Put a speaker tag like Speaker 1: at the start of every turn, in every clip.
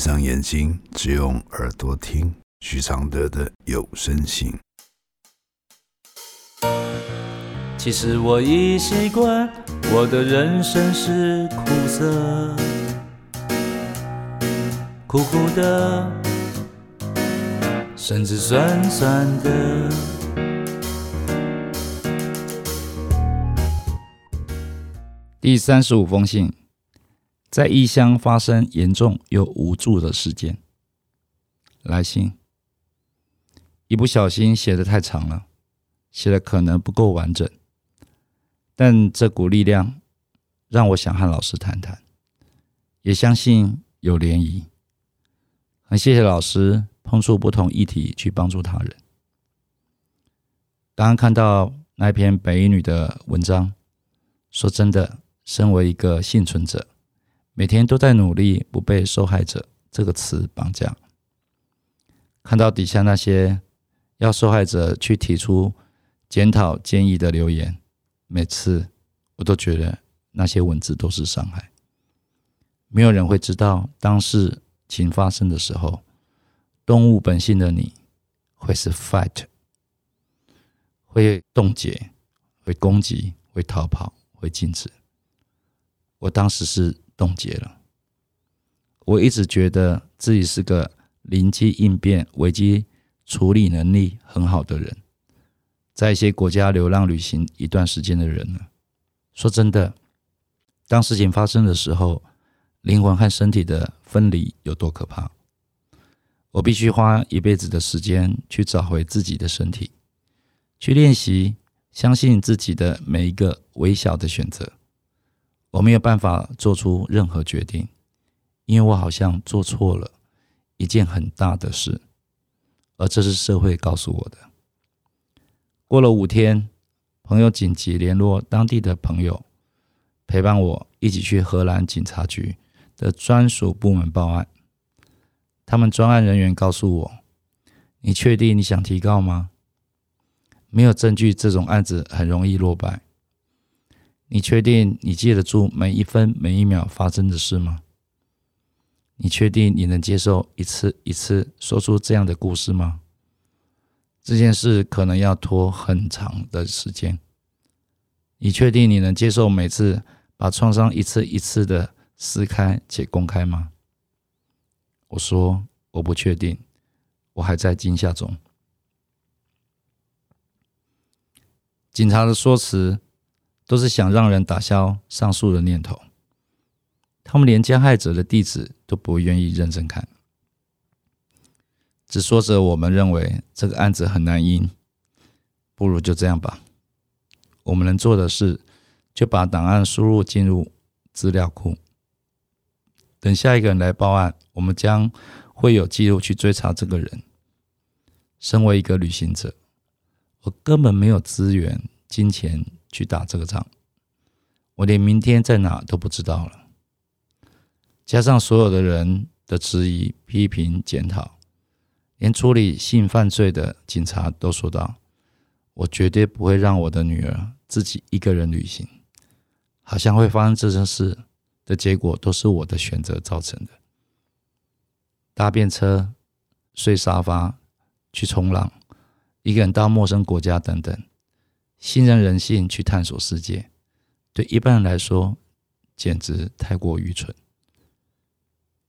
Speaker 1: 上眼睛，只用耳朵听许常德的有声信。
Speaker 2: 其实我已习惯，我的人生是苦涩，苦苦的，甚至酸酸的。
Speaker 3: 第三十五封信，在异乡发生严重又无助的事件。来信，一不小心写的太长了，写的可能不够完整，但这股力量让我想和老师谈谈，也相信有涟漪。很谢谢老师碰触不同议题去帮助他人。刚刚看到那篇北一女的文章，说真的。身为一个幸存者，每天都在努力不被“受害者”这个词绑架。看到底下那些要受害者去提出检讨建议的留言，每次我都觉得那些文字都是伤害。没有人会知道，当事情发生的时候，动物本性的你会是 fight，会冻结，会攻击，会逃跑，会静止。我当时是冻结了。我一直觉得自己是个灵机应变、危机处理能力很好的人，在一些国家流浪旅行一段时间的人呢。说真的，当事情发生的时候，灵魂和身体的分离有多可怕？我必须花一辈子的时间去找回自己的身体，去练习相信自己的每一个微小的选择。我没有办法做出任何决定，因为我好像做错了一件很大的事，而这是社会告诉我的。过了五天，朋友紧急联络当地的朋友，陪伴我一起去荷兰警察局的专属部门报案。他们专案人员告诉我：“你确定你想提告吗？没有证据，这种案子很容易落败。”你确定你记得住每一分每一秒发生的事吗？你确定你能接受一次一次说出这样的故事吗？这件事可能要拖很长的时间。你确定你能接受每次把创伤一次一次的撕开且公开吗？我说我不确定，我还在惊吓中。警察的说辞。都是想让人打消上诉的念头，他们连加害者的地址都不愿意认真看，只说着我们认为这个案子很难赢，不如就这样吧。我们能做的是，就把档案输入进入资料库，等下一个人来报案，我们将会有记录去追查这个人。身为一个旅行者，我根本没有资源、金钱。去打这个仗，我连明天在哪都不知道了。加上所有的人的质疑、批评、检讨，连处理性犯罪的警察都说道：“我绝对不会让我的女儿自己一个人旅行，好像会发生这件事的结果都是我的选择造成的。”搭便车、睡沙发、去冲浪、一个人到陌生国家等等。信任人性去探索世界，对一般人来说简直太过愚蠢。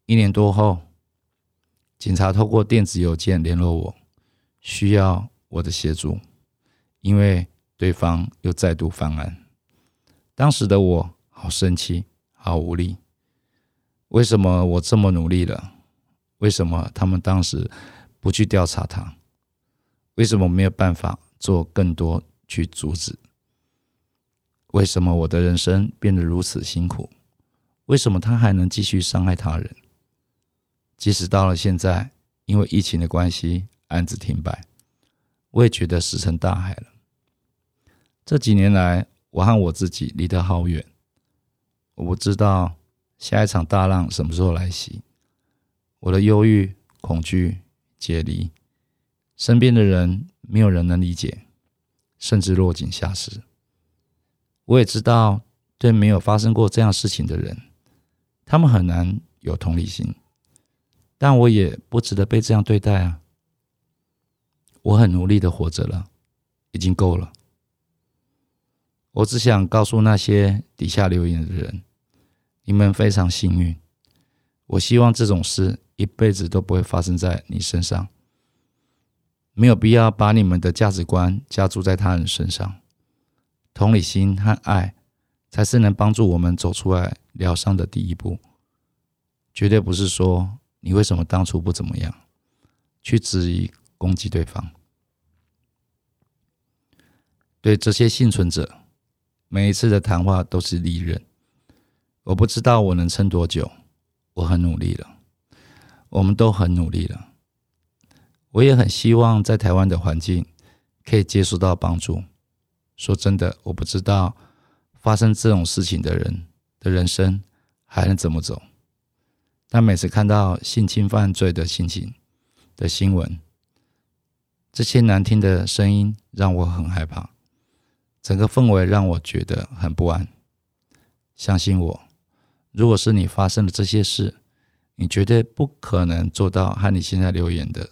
Speaker 3: 一年多后，警察透过电子邮件联络我，需要我的协助，因为对方又再度犯案。当时的我好生气，好无力。为什么我这么努力了？为什么他们当时不去调查他？为什么没有办法做更多？去阻止？为什么我的人生变得如此辛苦？为什么他还能继续伤害他人？即使到了现在，因为疫情的关系，案子停摆，我也觉得石沉大海了。这几年来，我和我自己离得好远，我不知道下一场大浪什么时候来袭。我的忧郁、恐惧、解离，身边的人没有人能理解。甚至落井下石。我也知道，对没有发生过这样事情的人，他们很难有同理心。但我也不值得被这样对待啊！我很努力的活着了，已经够了。我只想告诉那些底下留言的人，你们非常幸运。我希望这种事一辈子都不会发生在你身上。没有必要把你们的价值观加注在他人身上。同理心和爱，才是能帮助我们走出来疗伤的第一步。绝对不是说你为什么当初不怎么样，去质疑攻击对方。对这些幸存者，每一次的谈话都是利刃。我不知道我能撑多久，我很努力了，我们都很努力了。我也很希望在台湾的环境可以接受到帮助。说真的，我不知道发生这种事情的人的人生还能怎么走。但每次看到性侵犯罪的心情的新闻，这些难听的声音让我很害怕，整个氛围让我觉得很不安。相信我，如果是你发生的这些事，你绝对不可能做到和你现在留言的。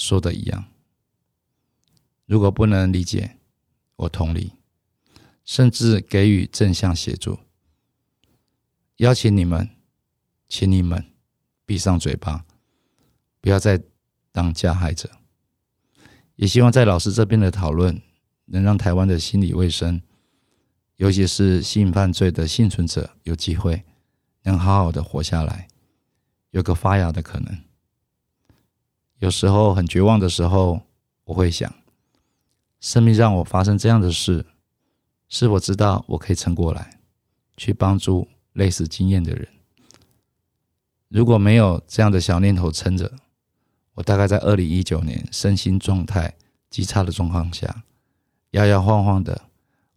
Speaker 3: 说的一样，如果不能理解，我同理，甚至给予正向协助。邀请你们，请你们闭上嘴巴，不要再当加害者。也希望在老师这边的讨论，能让台湾的心理卫生，尤其是性犯罪的幸存者，有机会能好好的活下来，有个发芽的可能。有时候很绝望的时候，我会想，生命让我发生这样的事，是否知道我可以撑过来，去帮助类似经验的人？如果没有这样的小念头撑着，我大概在二零一九年身心状态极差的状况下，摇摇晃晃的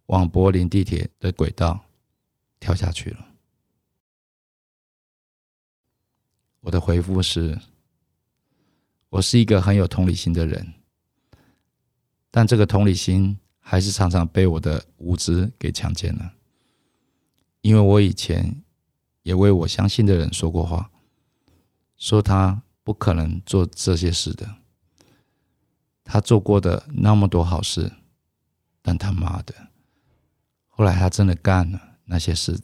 Speaker 3: 往柏林地铁的轨道跳下去了。我的回复是。我是一个很有同理心的人，但这个同理心还是常常被我的无知给强奸了。因为我以前也为我相信的人说过话，说他不可能做这些事的，他做过的那么多好事，但他妈的，后来他真的干了那些事，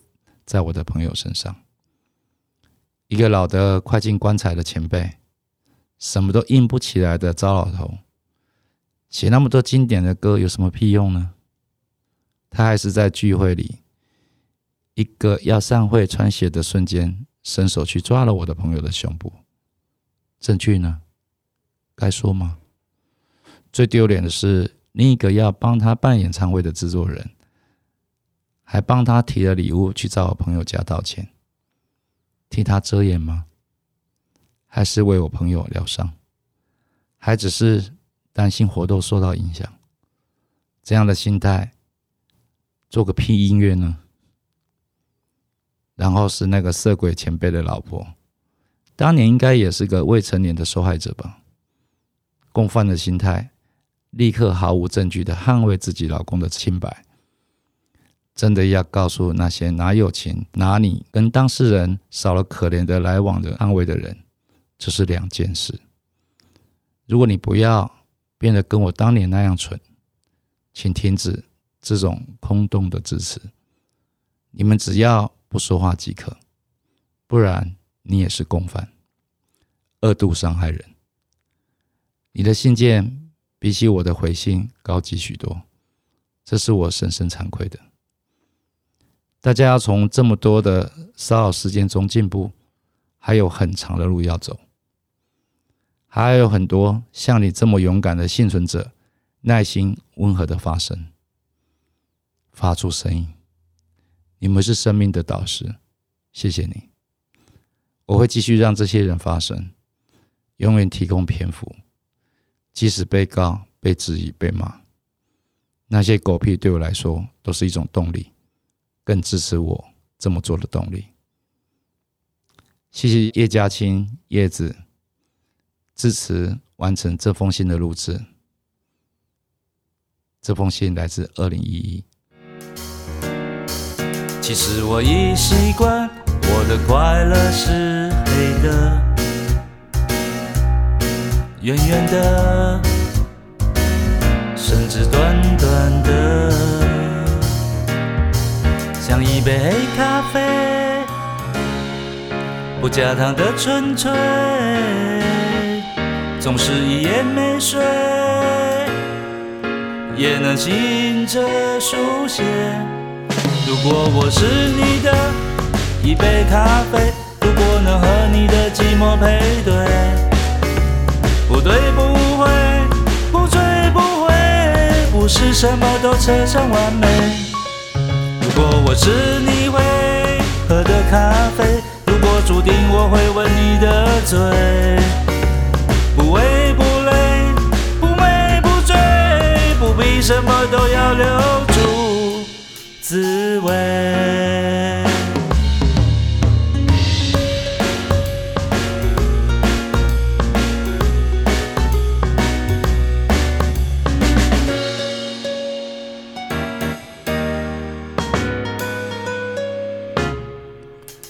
Speaker 3: 在我的朋友身上，一个老的快进棺材的前辈。什么都硬不起来的糟老头，写那么多经典的歌有什么屁用呢？他还是在聚会里，一个要散会穿鞋的瞬间，伸手去抓了我的朋友的胸部。证据呢？该说吗？最丢脸的是，另一个要帮他办演唱会的制作人，还帮他提了礼物去找我朋友家道歉，替他遮掩吗？还是为我朋友疗伤，还只是担心活动受到影响，这样的心态，做个屁音乐呢？然后是那个色鬼前辈的老婆，当年应该也是个未成年的受害者吧？共犯的心态，立刻毫无证据的捍卫自己老公的清白，真的要告诉那些拿友情、拿你跟当事人少了可怜的来往的安慰的人。这是两件事。如果你不要变得跟我当年那样蠢，请停止这种空洞的支持。你们只要不说话即可，不然你也是共犯，二度伤害人。你的信件比起我的回信高级许多，这是我深深惭愧的。大家要从这么多的骚扰事件中进步，还有很长的路要走。还有很多像你这么勇敢的幸存者，耐心温和的发声，发出声音。你们是生命的导师，谢谢你。我会继续让这些人发声，永远提供篇幅，即使被告、被质疑、被骂，那些狗屁对我来说都是一种动力，更支持我这么做的动力。谢谢叶嘉青、叶子。支持完成这封信的录制。这封信来自二零一一。
Speaker 2: 其实我已习惯，我的快乐是黑的，
Speaker 3: 远远的，甚至短短的，像一杯黑咖啡，不加糖的纯粹，总是一夜没睡，也能醒着书写。如果我是你的一杯咖啡，如果能和你的寂寞配对，不对不会，不醉不回，不是什么都扯上完美。如果我是你会喝的咖啡，如果注定我会吻你的嘴，什么都要留住滋味。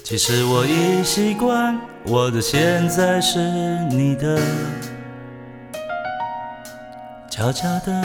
Speaker 3: 其实我已习惯，我的现在是你的，悄悄的，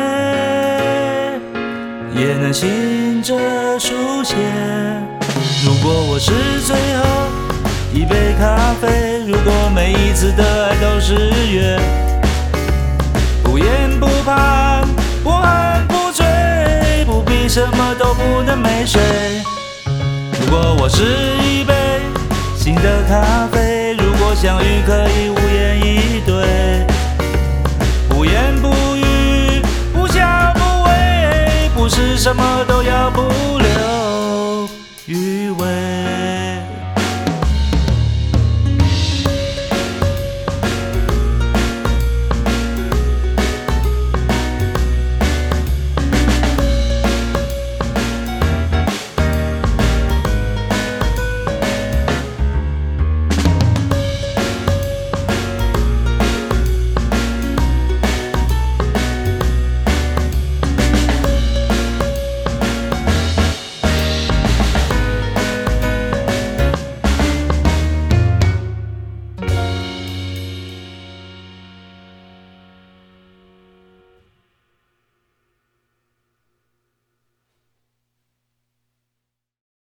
Speaker 3: 也能醒着书写。如果我是最后一杯咖啡，如果每一次的爱都是约，不言不盼，不恨不追，不必什么都不能没睡。如果我是一杯新的咖啡，如果相遇可以无言以对，不言不。什么都